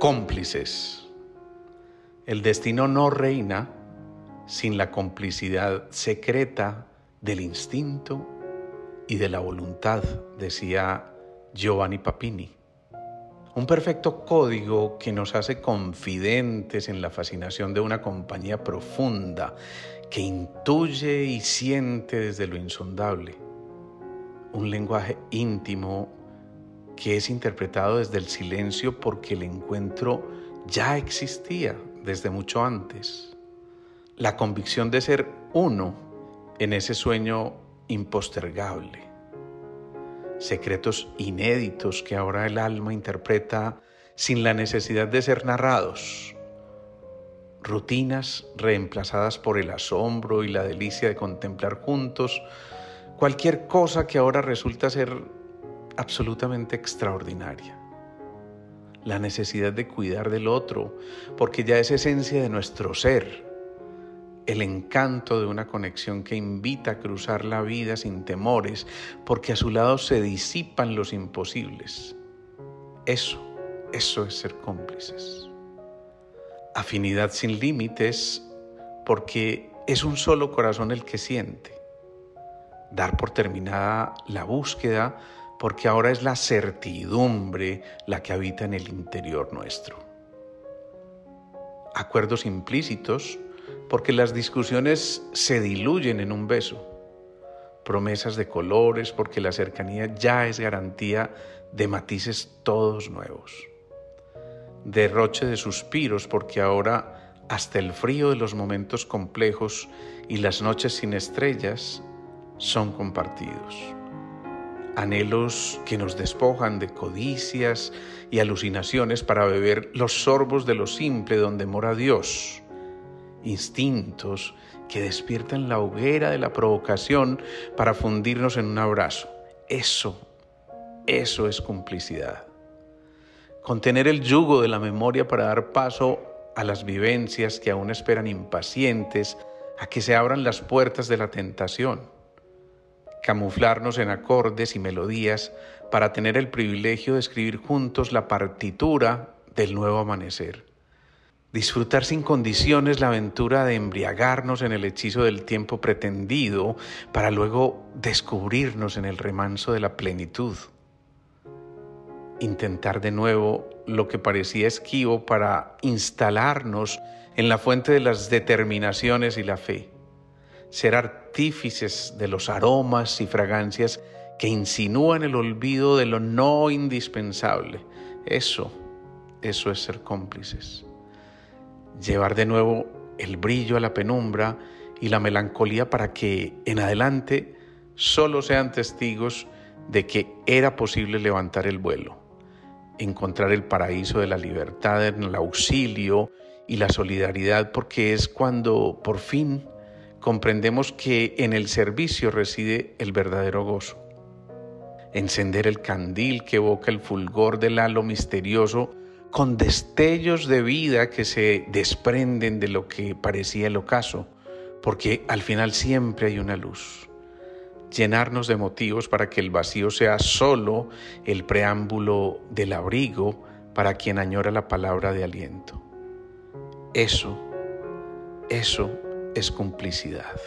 Cómplices. El destino no reina sin la complicidad secreta del instinto y de la voluntad, decía Giovanni Papini. Un perfecto código que nos hace confidentes en la fascinación de una compañía profunda que intuye y siente desde lo insondable. Un lenguaje íntimo que es interpretado desde el silencio porque el encuentro ya existía desde mucho antes. La convicción de ser uno en ese sueño impostergable. Secretos inéditos que ahora el alma interpreta sin la necesidad de ser narrados. Rutinas reemplazadas por el asombro y la delicia de contemplar juntos cualquier cosa que ahora resulta ser absolutamente extraordinaria. La necesidad de cuidar del otro, porque ya es esencia de nuestro ser. El encanto de una conexión que invita a cruzar la vida sin temores, porque a su lado se disipan los imposibles. Eso, eso es ser cómplices. Afinidad sin límites, porque es un solo corazón el que siente. Dar por terminada la búsqueda, porque ahora es la certidumbre la que habita en el interior nuestro. Acuerdos implícitos, porque las discusiones se diluyen en un beso. Promesas de colores, porque la cercanía ya es garantía de matices todos nuevos. Derroche de suspiros, porque ahora hasta el frío de los momentos complejos y las noches sin estrellas son compartidos anhelos que nos despojan de codicias y alucinaciones para beber los sorbos de lo simple donde mora Dios, instintos que despiertan la hoguera de la provocación para fundirnos en un abrazo. Eso, eso es complicidad. Contener el yugo de la memoria para dar paso a las vivencias que aún esperan impacientes a que se abran las puertas de la tentación camuflarnos en acordes y melodías para tener el privilegio de escribir juntos la partitura del nuevo amanecer. Disfrutar sin condiciones la aventura de embriagarnos en el hechizo del tiempo pretendido para luego descubrirnos en el remanso de la plenitud. Intentar de nuevo lo que parecía esquivo para instalarnos en la fuente de las determinaciones y la fe ser artífices de los aromas y fragancias que insinúan el olvido de lo no indispensable. Eso, eso es ser cómplices. Llevar de nuevo el brillo a la penumbra y la melancolía para que en adelante solo sean testigos de que era posible levantar el vuelo, encontrar el paraíso de la libertad en el auxilio y la solidaridad, porque es cuando por fin comprendemos que en el servicio reside el verdadero gozo. Encender el candil que evoca el fulgor del halo misterioso con destellos de vida que se desprenden de lo que parecía el ocaso, porque al final siempre hay una luz. Llenarnos de motivos para que el vacío sea solo el preámbulo del abrigo para quien añora la palabra de aliento. Eso, eso es complicidad.